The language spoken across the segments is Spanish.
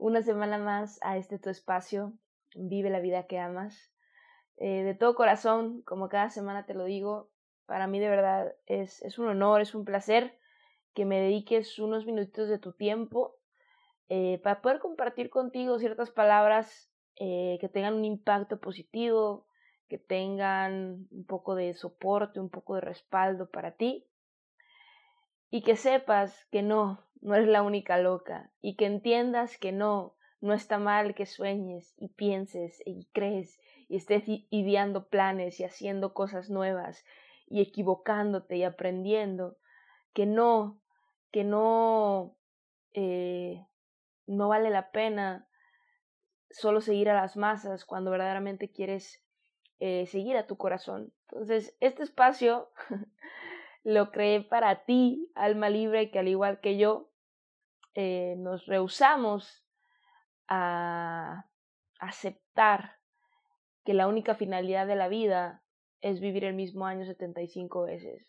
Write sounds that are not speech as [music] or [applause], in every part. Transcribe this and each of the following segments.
una semana más a este tu espacio, Vive la vida que amas. Eh, de todo corazón, como cada semana te lo digo, para mí de verdad es, es un honor, es un placer que me dediques unos minutitos de tu tiempo eh, para poder compartir contigo ciertas palabras eh, que tengan un impacto positivo, que tengan un poco de soporte, un poco de respaldo para ti y que sepas que no, no eres la única loca y que entiendas que no, no está mal que sueñes y pienses y crees y estés ideando planes y haciendo cosas nuevas y equivocándote y aprendiendo, que no, que no, eh, no vale la pena solo seguir a las masas cuando verdaderamente quieres eh, seguir a tu corazón. Entonces, este espacio [laughs] lo creé para ti, alma libre, que al igual que yo, eh, nos rehusamos a aceptar que la única finalidad de la vida es vivir el mismo año 75 veces.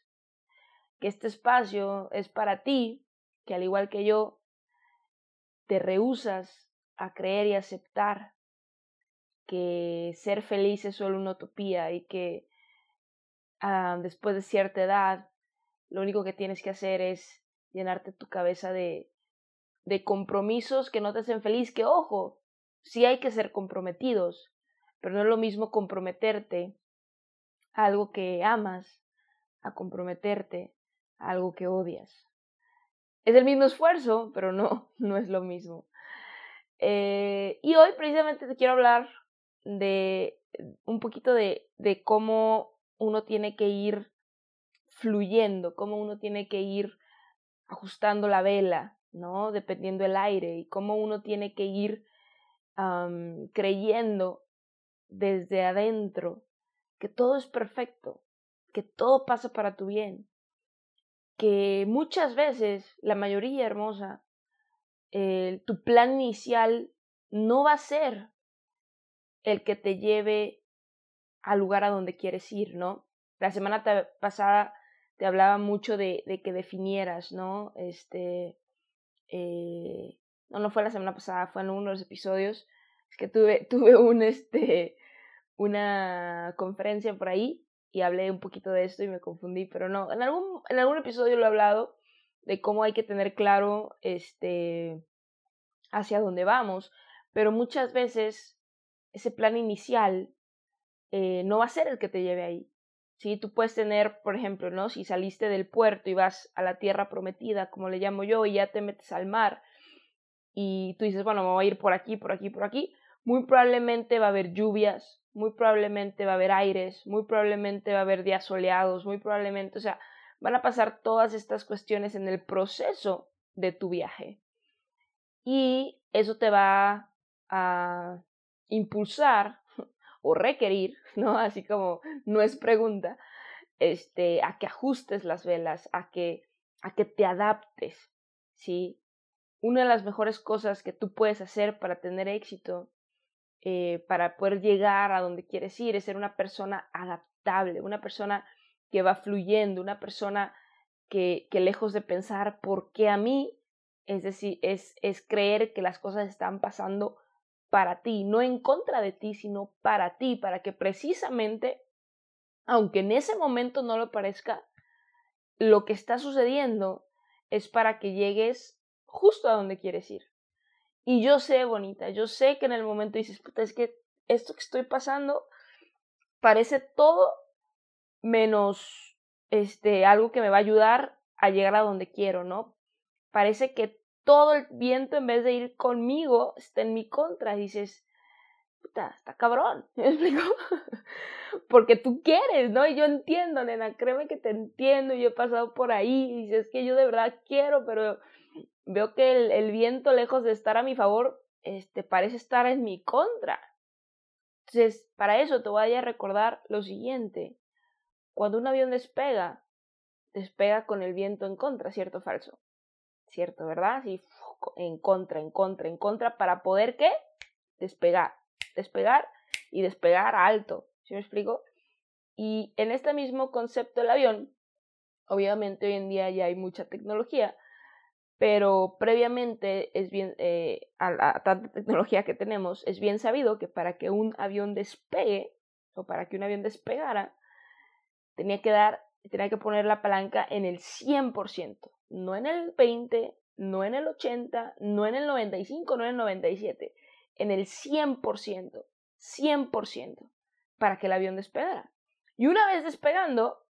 Que este espacio es para ti, que al igual que yo, te rehusas a creer y aceptar que ser feliz es solo una utopía y que ah, después de cierta edad lo único que tienes que hacer es llenarte tu cabeza de, de compromisos que no te hacen feliz, que ojo, sí hay que ser comprometidos, pero no es lo mismo comprometerte a algo que amas a comprometerte a algo que odias. Es el mismo esfuerzo, pero no, [laughs] no es lo mismo. Eh, y hoy precisamente te quiero hablar de un poquito de, de cómo uno tiene que ir fluyendo, cómo uno tiene que ir ajustando la vela, ¿no? Dependiendo el aire y cómo uno tiene que ir creyendo desde adentro que todo es perfecto, que todo pasa para tu bien, que muchas veces, la mayoría hermosa, tu plan inicial no va a ser el que te lleve al lugar a donde quieres ir, ¿no? La semana pasada te hablaba mucho de, que definieras, ¿no? Este, eh, no, no fue la semana pasada, fue en uno de los episodios, es que tuve, [laughs] tuve un, este, una conferencia por ahí y hablé un poquito de esto y me confundí, pero no, en algún, en algún episodio lo he hablado de cómo hay que tener claro, este, hacia dónde vamos, pero muchas veces ese plan inicial eh, no va a ser el que te lleve ahí. ¿Sí? Tú puedes tener, por ejemplo, ¿no? Si saliste del puerto y vas a la tierra prometida, como le llamo yo, y ya te metes al mar, y tú dices, bueno, me voy a ir por aquí, por aquí, por aquí, muy probablemente va a haber lluvias, muy probablemente va a haber aires, muy probablemente va a haber días soleados, muy probablemente, o sea, van a pasar todas estas cuestiones en el proceso de tu viaje. Y eso te va a impulsar [laughs] o requerir, [laughs] ¿no? Así como no es pregunta, este, a que ajustes las velas, a que, a que te adaptes, ¿sí? Una de las mejores cosas que tú puedes hacer para tener éxito, eh, para poder llegar a donde quieres ir, es ser una persona adaptable, una persona que va fluyendo, una persona que, que lejos de pensar por qué a mí, es decir, es, es creer que las cosas están pasando para ti, no en contra de ti, sino para ti, para que precisamente, aunque en ese momento no lo parezca, lo que está sucediendo es para que llegues justo a donde quieres ir. Y yo sé, bonita, yo sé que en el momento dices, puta, es que esto que estoy pasando parece todo menos este, algo que me va a ayudar a llegar a donde quiero, ¿no? Parece que todo el viento, en vez de ir conmigo, está en mi contra. dices, puta, está cabrón. [laughs] ¿Me explico? Porque tú quieres, ¿no? Y yo entiendo, nena, créeme que te entiendo. Y yo he pasado por ahí. Dices, que yo de verdad quiero, pero veo que el, el, viento, lejos de estar a mi favor, este, parece estar en mi contra. Entonces, para eso te voy a recordar lo siguiente. Cuando un avión despega, despega con el viento en contra, ¿cierto o falso? ¿Cierto, verdad? Así, en contra, en contra, en contra, para poder, ¿qué? Despegar. Despegar y despegar alto. ¿Sí me explico? Y en este mismo concepto del avión, obviamente hoy en día ya hay mucha tecnología, pero previamente es bien, eh, a, tanta tecnología que tenemos, es bien sabido que para que un avión despegue, o para que un avión despegara, tenía que dar, tenía que poner la palanca en el 100%, no en el 20, no en el 80, no en el 95, no en el 97, en el 100%, 100%, para que el avión despegara. Y una vez despegando,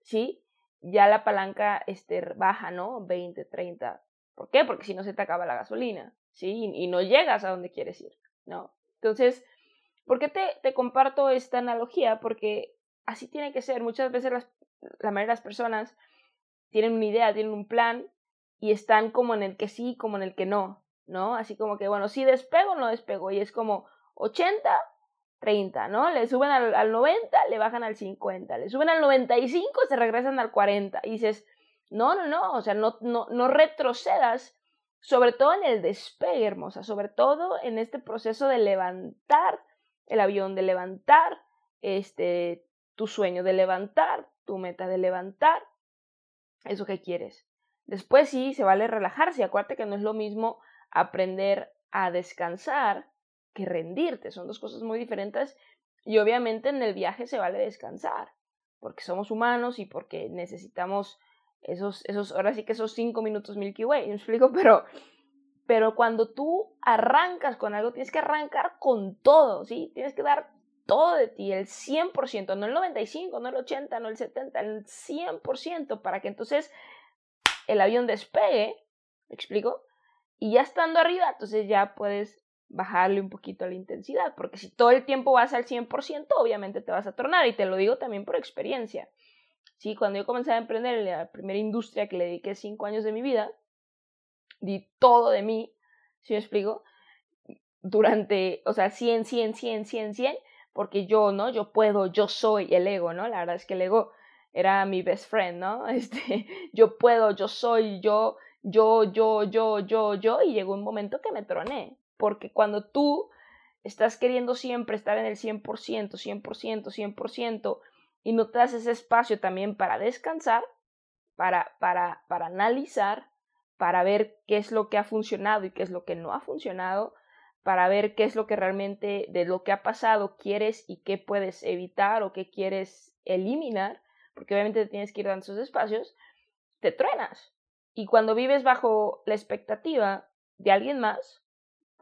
¿sí? Ya la palanca este, baja, ¿no? 20, 30. ¿Por qué? Porque si no se te acaba la gasolina, ¿sí? Y, no llegas a donde quieres ir, ¿no? Entonces, ¿por qué te, te comparto esta analogía? Porque así tiene que ser. Muchas veces la mayoría de las personas tienen una idea, tienen un plan y están como en el que sí, como en el que no, ¿no? Así como que, bueno, si despego o no despego. Y es como 80, 30, ¿no? Le suben al, al 90, le bajan al 50, le suben al 95, se regresan al 40. Y dices, no, no, no, o sea, no, no, no retrocedas, sobre todo en el despegue, hermosa, sobre todo en este proceso de levantar el avión, de levantar este, tu sueño de levantar, tu meta de levantar, eso que quieres. Después sí, se vale relajarse. Acuérdate que no es lo mismo aprender a descansar que rendirte. Son dos cosas muy diferentes. Y obviamente en el viaje se vale descansar. Porque somos humanos y porque necesitamos esos, esos, ahora sí que esos cinco minutos Milky Way, ¿me explico? [laughs] Pero, pero cuando tú arrancas con algo, tienes que arrancar con todo, ¿sí? Tienes que dar todo de ti, el 100%, no el 95, no el 80, no el 70, el 100%, para que entonces el avión despegue, ¿me explico? Y ya estando arriba, entonces ya puedes bajarle un poquito la intensidad, porque si todo el tiempo vas al 100%, obviamente te vas a tornar, y te lo digo también por experiencia. Sí, cuando yo comencé a emprender en la primera industria que le dediqué cinco años de mi vida, di todo de mí, si me explico? Durante, o sea, 100, 100, 100, 100, 100, porque yo, ¿no? Yo puedo, yo soy el ego, ¿no? La verdad es que el ego era mi best friend, ¿no? [laughs] Este, yo puedo, yo soy, yo, yo, yo, yo, yo, yo, y llegó un momento que me troné, porque cuando tú estás queriendo siempre estar en el 100%, 100%, 100%, y no te das ese espacio también para descansar, para, para, para analizar, para ver qué es lo que ha funcionado y qué es lo que no ha funcionado, para ver qué es lo que realmente de lo que ha pasado quieres y qué puedes evitar o qué quieres eliminar, porque obviamente tienes que ir dando esos espacios, te truenas. Y cuando vives bajo la expectativa de alguien más,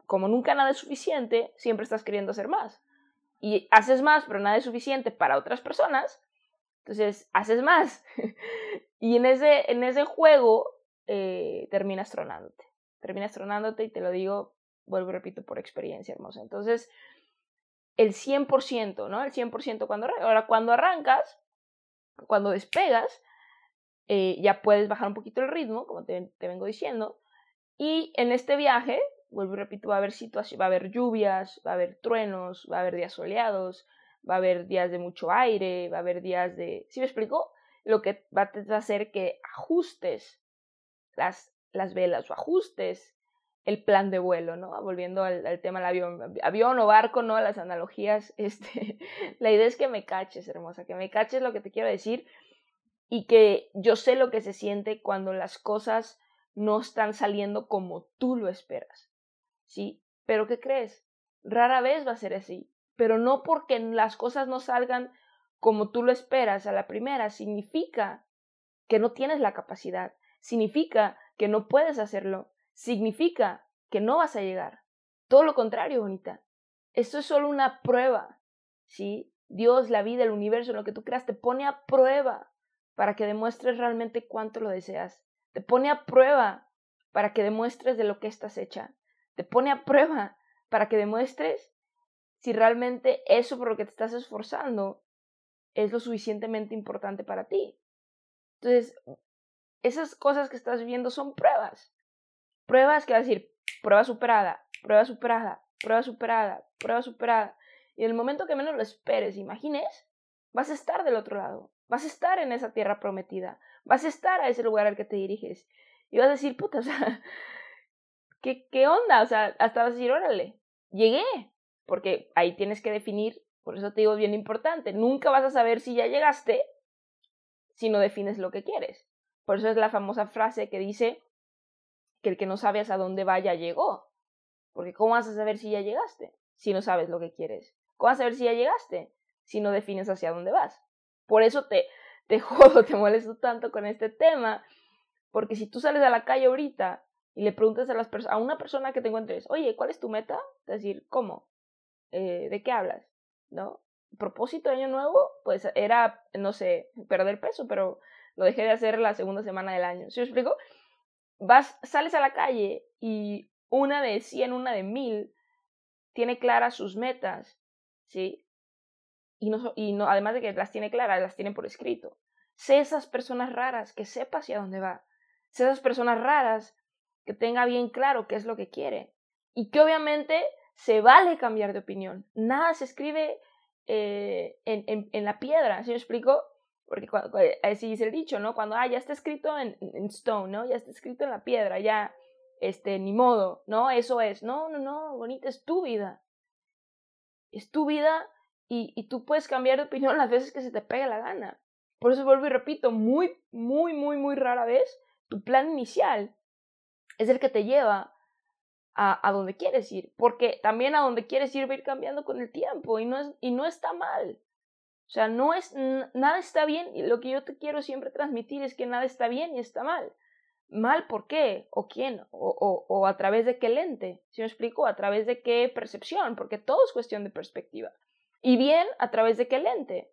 como nunca nada es suficiente, siempre estás queriendo hacer más. Y haces más, pero nada es suficiente para otras personas, entonces haces más. [laughs] y en ese, en ese juego eh, terminas tronándote. Terminas tronándote y te lo digo vuelvo repito, por experiencia hermosa. Entonces, el 100%, ¿no? El 100% cuando Ahora, cuando arrancas, cuando despegas, eh, ya puedes bajar un poquito el ritmo, como te, vengo diciendo. Y en este viaje, vuelvo y repito, va a haber situaciones, va a haber lluvias, va a haber truenos, va a haber días soleados, va a haber días de mucho aire, va a haber días de... ¿Sí me explico? Lo que va a hacer que ajustes las, las velas o ajustes el plan de vuelo, ¿no? Volviendo al, tema del avión, avión o barco, ¿no? Las analogías, [laughs] este, la idea es que me caches, hermosa, que me caches lo que te quiero decir y que yo sé lo que se siente cuando las cosas no están saliendo como tú lo esperas, ¿sí? Pero ¿qué crees? Rara vez va a ser así, pero no porque las cosas no salgan como tú lo esperas a la primera, significa que no tienes la capacidad, significa que no puedes hacerlo, significa que no vas a llegar. Todo lo contrario, bonita. Esto es solo una prueba, ¿sí? Dios, la vida, el universo, lo que tú creas, te pone a prueba para que demuestres realmente cuánto lo deseas. Te pone a prueba para que demuestres de lo que estás hecha. Te pone a prueba para que demuestres si realmente eso por lo que te estás esforzando es lo suficientemente importante para ti. Entonces, esas cosas que estás viviendo son pruebas. Pruebas que va a decir, prueba superada, prueba superada, prueba superada, prueba superada. Y el momento que menos lo esperes, imagines, vas a estar del otro lado, vas a estar en esa tierra prometida, vas a estar a ese lugar al que te diriges. Y vas a decir, puta, o sea, [laughs] ¿qué, qué onda? O sea, hasta vas a decir, órale, llegué. Porque ahí tienes que definir, por eso te digo, bien importante, nunca vas a saber si ya llegaste si no defines lo que quieres. Por eso es la famosa frase que dice que el que no sabe hasta dónde va ya llegó. Porque ¿cómo vas a saber si ya llegaste si no sabes lo que quieres? ¿Cómo vas a saber si ya llegaste si no defines hacia dónde vas? Por eso te, te [laughs] jodo, te molesto tanto con este tema, porque si tú sales a la calle ahorita y le preguntas a, las a una persona que te encuentres, oye, ¿cuál es tu meta? Es decir, ¿cómo? Eh, ¿De qué hablas? ¿No? propósito de año nuevo, pues era, no sé, perder peso, pero lo dejé de hacer la segunda semana del año. ¿Sí me explico? Vas, sales a la calle y una de 100, una de 1000 tiene claras sus metas, ¿sí? Y, no, y no, además de que las tiene claras, las tiene por escrito. Sé esas personas raras, que sepa hacia dónde va. Sé esas personas raras, que tenga bien claro qué es lo que quiere. Y que obviamente se vale cambiar de opinión. Nada se escribe eh, en, en, en, la piedra, ¿sí me explico? Porque cuando, así dice el dicho, ¿no? Cuando, ah, ya está escrito en, stone, ¿no? Ya está escrito en la piedra, ya, este, ni modo, ¿no? Eso es. No, no, no, bonita, es tu vida. Es tu vida y, y tú puedes cambiar de opinión las veces que se te pegue la gana. Por eso vuelvo y repito, muy, muy, muy, muy rara vez, tu plan inicial es el que te lleva a, donde quieres ir, porque también a donde quieres ir va a ir cambiando con el tiempo y no, es, y no está mal. O sea, no es, nada está bien y lo que yo te quiero siempre transmitir es que nada está bien y está mal. ¿Mal por qué? ¿O quién? ¿O, o, o a través de qué lente? ¿Si me explico? ¿A través de qué percepción? Porque todo es cuestión de perspectiva. Y bien, ¿a través de qué lente?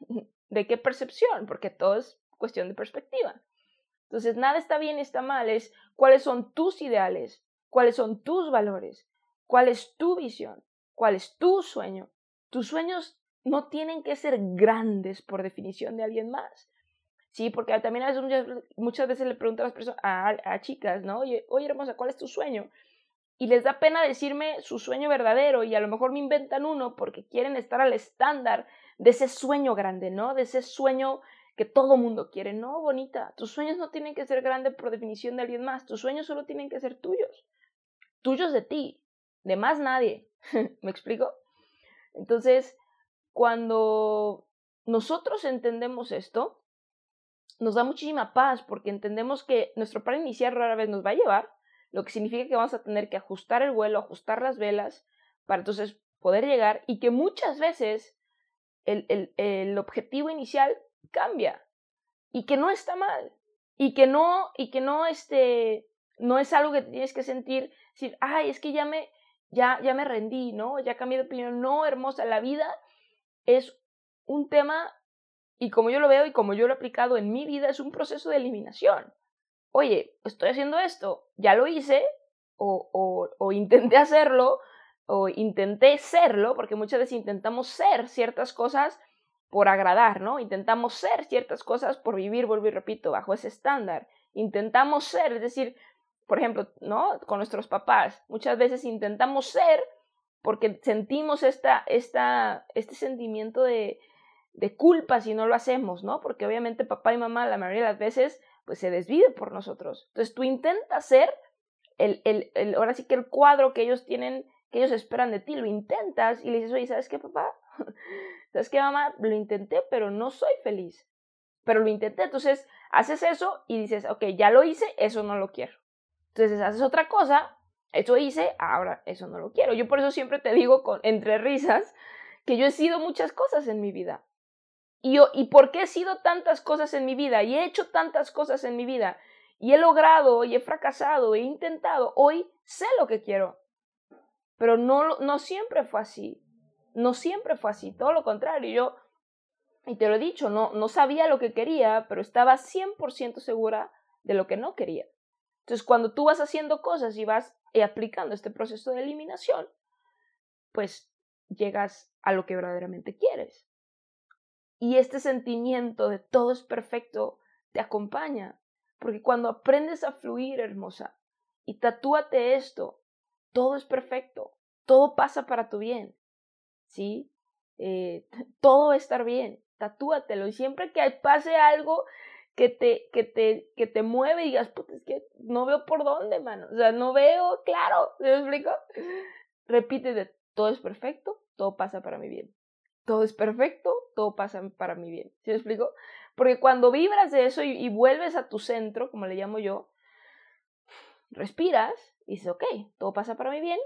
[laughs] ¿De qué percepción? Porque todo es cuestión de perspectiva. Entonces, nada está bien y está mal, es cuáles son tus ideales, cuáles son tus valores, cuál es tu visión, cuál es tu sueño. Tus sueños no tienen que ser grandes por definición de alguien más. Sí, porque también a veces, muchas, veces le pregunto a las personas, a, chicas, ¿no? Oye, oye, hermosa, ¿cuál es tu sueño? Y les da pena decirme su sueño verdadero y a lo mejor me inventan uno porque quieren estar al estándar de ese sueño grande, ¿no? De ese sueño que todo mundo quiere. No, bonita, tus sueños no tienen que ser grandes por definición de alguien más, tus sueños solo tienen que ser tuyos tuyos de ti, de más nadie. [laughs] ¿Me explico? Entonces, cuando nosotros entendemos esto, nos da muchísima paz porque entendemos que nuestro plan inicial rara vez nos va a llevar, lo que significa que vamos a tener que ajustar el vuelo, ajustar las velas para entonces poder llegar y que muchas veces el, el, el objetivo inicial cambia y que no está mal y que no y que no este no es algo que tienes que sentir decir, ay, es que ya me, ya, ya me rendí, ¿no? Ya cambié de opinión. No, hermosa, la vida es un tema, y como yo lo veo y como yo lo he aplicado en mi vida, es un proceso de eliminación. Oye, estoy haciendo esto, ya lo hice, o, o, intenté hacerlo, o intenté serlo, porque muchas veces intentamos ser ciertas cosas por agradar, ¿no? Intentamos ser ciertas cosas por vivir, vuelvo y repito, bajo ese estándar. Intentamos ser, es decir, por ejemplo, ¿no? Con nuestros papás. Muchas veces intentamos ser porque sentimos esta, esta, este sentimiento de, de culpa si no lo hacemos, ¿no? Porque obviamente papá y mamá la mayoría de las veces pues se desviven por nosotros. Entonces tú intentas ser el, el, ahora sí que el cuadro que ellos tienen, que ellos esperan de ti, lo intentas y le dices, oye, ¿sabes qué, papá? [laughs] ¿Sabes qué, mamá? Lo intenté, pero no soy feliz. Pero lo intenté, entonces haces eso y dices, ok, ya lo hice, eso no lo quiero. Entonces haces otra cosa, eso hice, ahora eso no lo quiero. Yo por eso siempre te digo con, entre risas que yo he sido muchas cosas en mi vida. Y, yo, ¿Y por qué he sido tantas cosas en mi vida? Y he hecho tantas cosas en mi vida. Y he logrado, y he fracasado, he intentado. Hoy sé lo que quiero. Pero no, no siempre fue así. No siempre fue así. Todo lo contrario. Yo Y te lo he dicho, no, no sabía lo que quería, pero estaba 100% segura de lo que no quería. Entonces, cuando tú vas haciendo cosas y vas eh, aplicando este proceso de eliminación, pues llegas a lo que verdaderamente quieres. Y este sentimiento de todo es perfecto te acompaña, porque cuando aprendes a fluir, hermosa, y tatúate esto, todo es perfecto, todo pasa para tu bien, ¿sí? Eh, [laughs] todo va a estar bien, tatúatelo, y siempre que pase algo que te, que te, que te mueve y digas, puta, es que no veo por dónde, mano, o sea, no veo claro, ¿me explico? Repítete, todo es perfecto, todo pasa para mi bien. Todo es perfecto, todo pasa para mi bien. ¿Sí me explico? Porque cuando vibras de eso y, vuelves a tu centro, como le llamo yo, respiras y dices, ok, todo pasa para mi bien,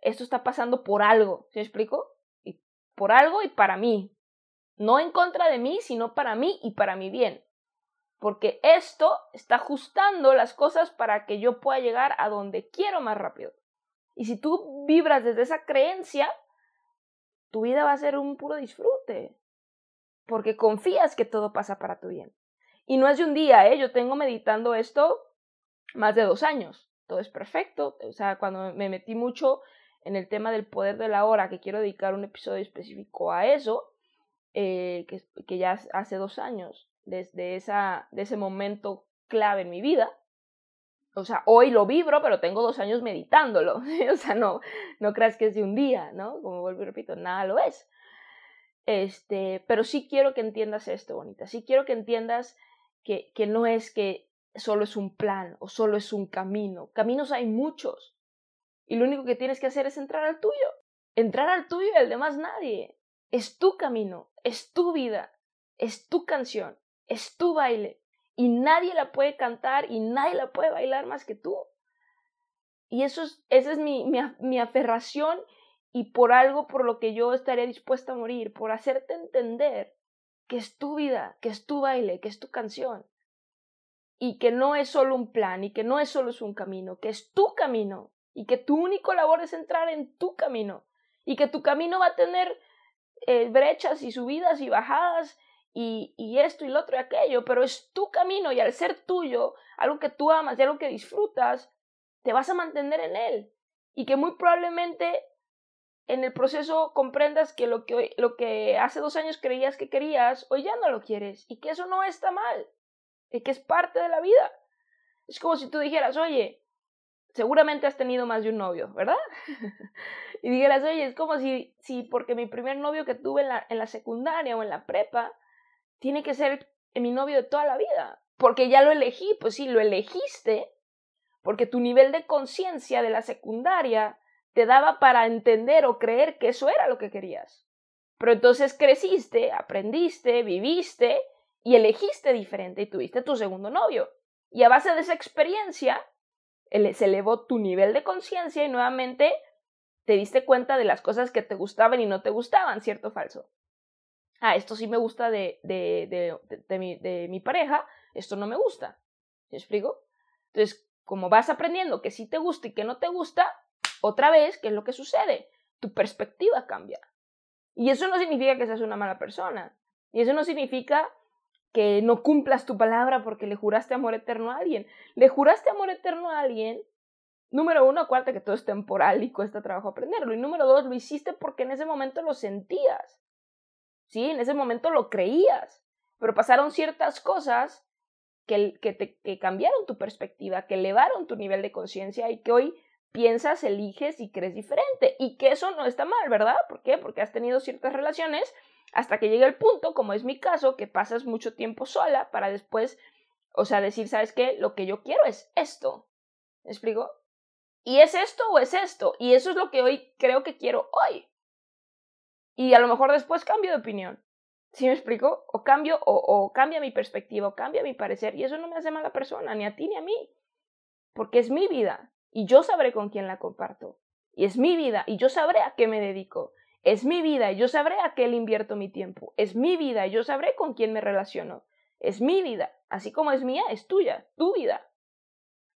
esto está pasando por algo, ¿sí me explico? Y por algo y para mí. No en contra de mí, sino para mí y para mi bien. Porque esto está ajustando las cosas para que yo pueda llegar a donde quiero más rápido. Y si tú vibras desde esa creencia, tu vida va a ser un puro disfrute. Porque confías que todo pasa para tu bien. Y no es de un día, ¿eh? Yo tengo meditando esto más de dos años. Todo es perfecto. O sea, cuando me metí mucho en el tema del poder de la hora, que quiero dedicar un episodio específico a eso, eh, que, que ya hace dos años, desde esa, de ese momento clave en mi vida, o sea, hoy lo vibro, pero tengo dos años meditándolo. [laughs] o sea, no, no creas que es de un día, ¿no? Como vuelvo y repito, nada lo es. Este, pero sí quiero que entiendas esto, bonita. Sí quiero que entiendas que, que no es que solo es un plan o solo es un camino. Caminos hay muchos. Y lo único que tienes que hacer es entrar al tuyo. Entrar al tuyo y al de más nadie. Es tu camino, es tu vida, es tu canción, es tu baile y nadie la puede cantar y nadie la puede bailar más que tú. Y eso es, esa es mi, mi, aferración y por algo por lo que yo estaría dispuesta a morir, por hacerte entender que es tu vida, que es tu baile, que es tu canción. Y que no es solo un plan y que no es solo es un camino, que es tu camino y que tu único labor es entrar en tu camino y que tu camino va a tener eh, brechas y subidas y bajadas y, esto y lo otro y aquello, pero es tu camino y al ser tuyo, algo que tú amas y algo que disfrutas, te vas a mantener en él. Y que muy probablemente en el proceso comprendas que lo que, lo que hace dos años creías que querías, hoy ya no lo quieres y que eso no está mal, y que es parte de la vida. Es como si tú dijeras, oye, seguramente has tenido más de un novio, ¿verdad? [laughs] y dijeras, oye, es como si, si porque mi primer novio que tuve en la, en la secundaria o en la prepa, tiene que ser mi novio de toda la vida, porque ya lo elegí, pues sí, lo elegiste, porque tu nivel de conciencia de la secundaria te daba para entender o creer que eso era lo que querías. Pero entonces creciste, aprendiste, viviste y elegiste diferente y tuviste tu segundo novio. Y a base de esa experiencia se elevó tu nivel de conciencia y nuevamente te diste cuenta de las cosas que te gustaban y no te gustaban, ¿cierto o falso? Ah, esto sí me gusta de, de, de, de, mi, de mi pareja, esto no me gusta. ¿Me explico? Entonces, como vas aprendiendo que sí te gusta y que no te gusta, otra vez, ¿qué es lo que sucede? Tu perspectiva cambia. Y eso no significa que seas una mala persona. Y eso no significa que no cumplas tu palabra porque le juraste amor eterno a alguien. Le juraste amor eterno a alguien. Número uno, acuérdate que todo es temporal y cuesta trabajo aprenderlo. Y número dos, lo hiciste porque en ese momento lo sentías. ¿Sí? En ese momento lo creías, pero pasaron ciertas cosas que, que, cambiaron tu perspectiva, que elevaron tu nivel de conciencia y que hoy piensas, eliges y crees diferente. Y que eso no está mal, ¿verdad? ¿Por qué? Porque has tenido ciertas relaciones hasta que llega el punto, como es mi caso, que pasas mucho tiempo sola para después, o sea, decir, ¿sabes qué? Lo que yo quiero es esto. ¿Me explico? ¿Y es esto o es esto? Y eso es lo que hoy creo que quiero hoy. Y a lo mejor después cambio de opinión. ¿Sí me explico? O cambio, o, o cambia mi perspectiva, o cambia mi parecer. Y eso no me hace mala persona, ni a ti ni a mí. Porque es mi vida. Y yo sabré con quién la comparto. Y es mi vida. Y yo sabré a qué me dedico. Es mi vida. Y yo sabré a qué le invierto mi tiempo. Es mi vida. Y yo sabré con quién me relaciono. Es mi vida. Así como es mía, es tuya. Tu vida.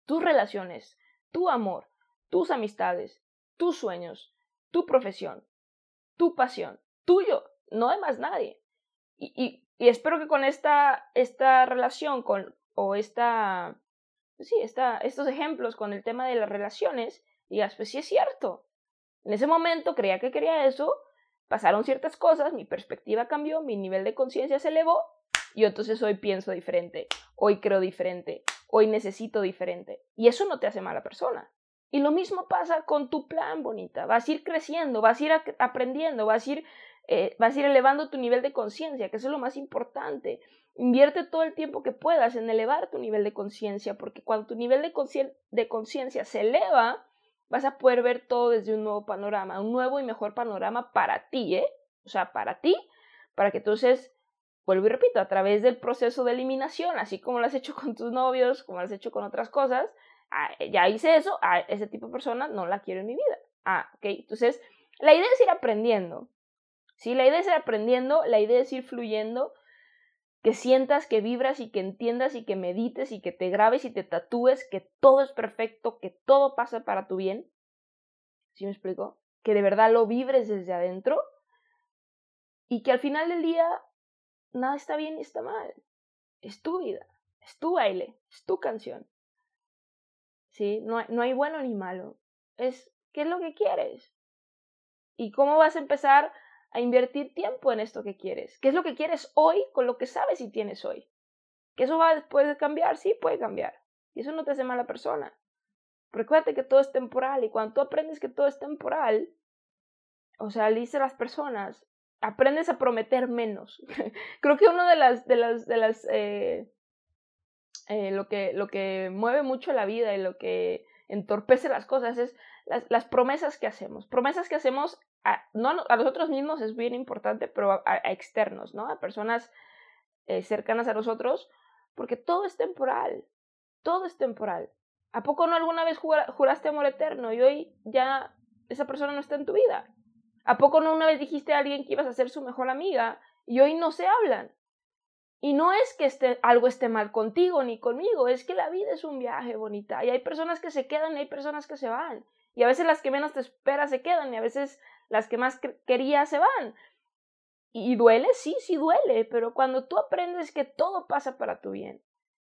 Tus relaciones. Tu amor. Tus amistades. Tus sueños. Tu profesión tu pasión, tuyo, no de más nadie. Y, espero que con esta, esta relación con, o esta, sí, esta, estos ejemplos con el tema de las relaciones, digas, pues sí es cierto. En ese momento creía que quería eso, pasaron ciertas cosas, mi perspectiva cambió, mi nivel de conciencia se elevó y entonces hoy pienso diferente, hoy creo diferente, hoy necesito diferente. Y eso no te hace mala persona. Y lo mismo pasa con tu plan, bonita. Vas a ir creciendo, vas a ir aprendiendo, vas a ir, eh, vas a ir elevando tu nivel de conciencia, que eso es lo más importante. Invierte todo el tiempo que puedas en elevar tu nivel de conciencia, porque cuando tu nivel de conciencia se eleva, vas a poder ver todo desde un nuevo panorama, un nuevo y mejor panorama para ti, ¿eh? O sea, para ti, para que entonces, vuelvo y repito, a través del proceso de eliminación, así como lo has hecho con tus novios, como lo has hecho con otras cosas, ah, ya hice eso, a ese tipo de persona no la quiero en mi vida. Ah, ok, entonces, la idea es ir aprendiendo. Sí, la idea es ir aprendiendo, la idea es ir fluyendo, que sientas, que vibras y que entiendas y que medites y que te grabes y te tatúes que todo es perfecto, que todo pasa para tu bien. ¿Sí me explico? Que de verdad lo vibres desde adentro y que al final del día nada está bien ni está mal. Es tu vida, es tu baile, es tu canción. ¿Sí? No hay, no hay bueno ni malo. Es qué es lo que quieres. ¿Y cómo vas a empezar a invertir tiempo en esto que quieres. ¿Qué es lo que quieres hoy con lo que sabes y tienes hoy? ¿Que eso va después de cambiar? Sí, puede cambiar. Y eso no te hace mala persona. Recuerda que todo es temporal y cuando tú aprendes que todo es temporal, o sea, le dice las personas, aprendes a prometer menos. [laughs] Creo que uno de las, de las, de las, eh, eh, lo, que, lo que mueve mucho la vida y lo que entorpece las cosas es las, las promesas que hacemos. Promesas que hacemos a, no, a nosotros mismos es bien importante, pero a, externos, ¿no? A personas eh, cercanas a nosotros, porque todo es temporal, todo es temporal. ¿A poco no alguna vez juraste amor eterno y hoy ya esa persona no está en tu vida? ¿A poco no una vez dijiste a alguien que ibas a ser su mejor amiga y hoy no se hablan? Y no es que esté, algo esté mal contigo ni conmigo, es que la vida es un viaje bonita y hay personas que se quedan y hay personas que se van. Y a veces las que menos te esperas se quedan y a veces las que más querías se van. Y duele, sí, sí duele, pero cuando tú aprendes que todo pasa para tu bien,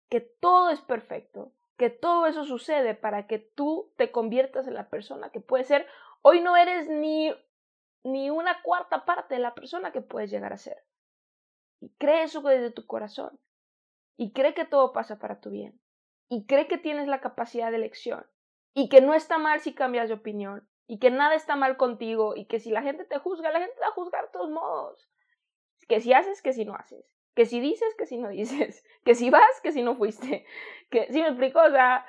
que todo es perfecto, que todo eso sucede para que tú te conviertas en la persona que puedes ser, hoy no eres ni, ni una cuarta parte de la persona que puedes llegar a ser. Y cree eso desde tu corazón. Y cree que todo pasa para tu bien. Y cree que tienes la capacidad de elección. Y que no está mal si cambias de opinión y que nada está mal contigo y que si la gente te juzga, la gente te va a juzgar de todos modos. Que si haces, que si no haces. Que si dices, que si no [laughs] dices. Que si vas, que si no fuiste. Que si me explico, o sea,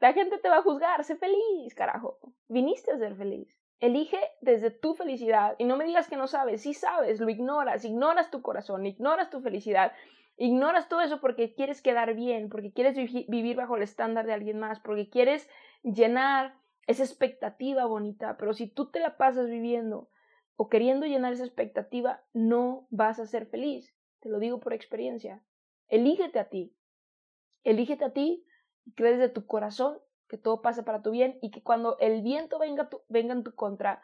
la gente te va a juzgar. Sé feliz, carajo. Viniste a ser feliz. Elige desde tu felicidad y no me digas que no sabes. Si sabes, lo ignoras, ignoras tu corazón, ignoras tu felicidad, ignoras todo eso porque quieres quedar bien, porque quieres vivir bajo el estándar de alguien más, porque quieres llenar esa expectativa bonita, pero si tú te la pasas viviendo o queriendo llenar esa expectativa, no vas a ser feliz. Te lo digo por experiencia. Elígete a ti. Elígete a ti y crees de tu corazón que todo pasa para tu bien y que cuando el viento venga, venga en tu contra,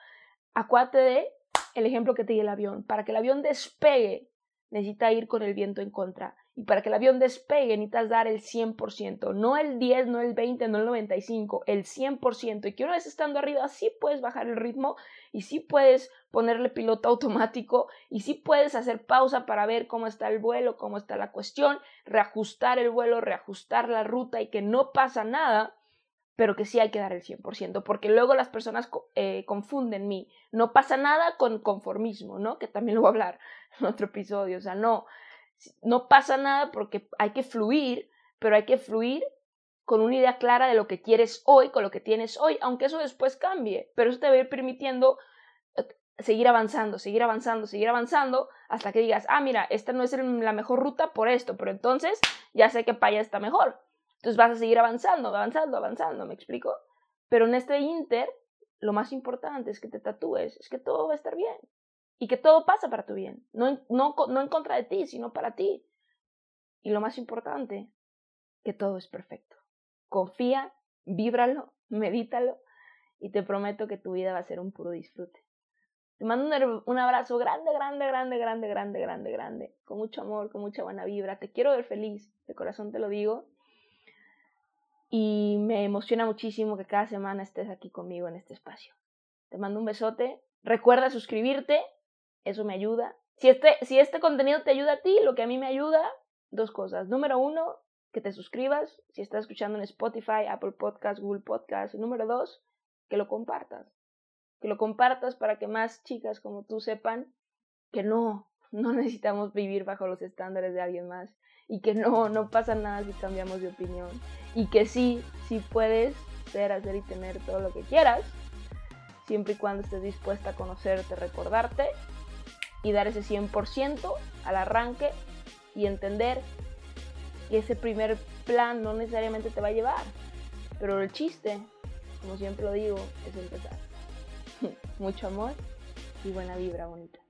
acuérdate de el ejemplo que te di el avión. Para que el avión despegue, necesita ir con el viento en contra. Y para que el avión despegue necesitas dar el 100%, no el 10, no el 20, no el 95, el 100%. Y que una vez estando arriba sí puedes bajar el ritmo y sí puedes ponerle piloto automático y sí puedes hacer pausa para ver cómo está el vuelo, cómo está la cuestión, reajustar el vuelo, reajustar la ruta y que no pasa nada, pero que sí hay que dar el 100%, porque luego las personas eh, confunden mi no pasa nada con conformismo, ¿no? Que también lo voy a hablar [laughs] en otro episodio, o sea, no, no pasa nada porque hay que fluir, pero hay que fluir con una idea clara de lo que quieres hoy, con lo que tienes hoy, aunque eso después cambie, pero eso te va a ir permitiendo eh, seguir avanzando, seguir avanzando, seguir avanzando, hasta que digas, ah, mira, esta no es la mejor ruta por esto, pero entonces ya sé que allá está mejor. Entonces vas a seguir avanzando, avanzando, avanzando, ¿me explico? Pero en este inter, lo más importante es que te tatúes, es que todo va a estar bien y que todo pasa para tu bien, no, no, no en contra de ti, sino para ti. Y lo más importante, que todo es perfecto. Confía, víbralo, [laughs] medítalo y te prometo que tu vida va a ser un puro disfrute. Te mando un abrazo grande, grande, grande, grande, grande, grande, grande. Con mucho amor, con mucha buena vibra. Te quiero ver feliz. De corazón te lo digo. Y me emociona muchísimo que cada semana estés aquí conmigo en este espacio. Te mando un besote. Recuerda suscribirte. Eso me ayuda. Si este, si este contenido te ayuda a ti, lo que a mí me ayuda, dos cosas. Número uno, que te suscribas. Si estás escuchando en Spotify, Apple Podcast, Google Podcast. Número dos, que lo compartas que lo compartas para que más chicas como tú sepan que no, no necesitamos vivir bajo los estándares de alguien más y que no, no pasa nada si cambiamos de opinión y que sí, sí puedes ser, hacer y tener todo lo que quieras, siempre y cuando estés dispuesta a conocerte, recordarte y dar ese 100% al arranque y entender que ese primer plan no necesariamente te va a llevar, pero el chiste, como siempre lo digo, es empezar. [laughs] Mucho amor y buena vibra bonita.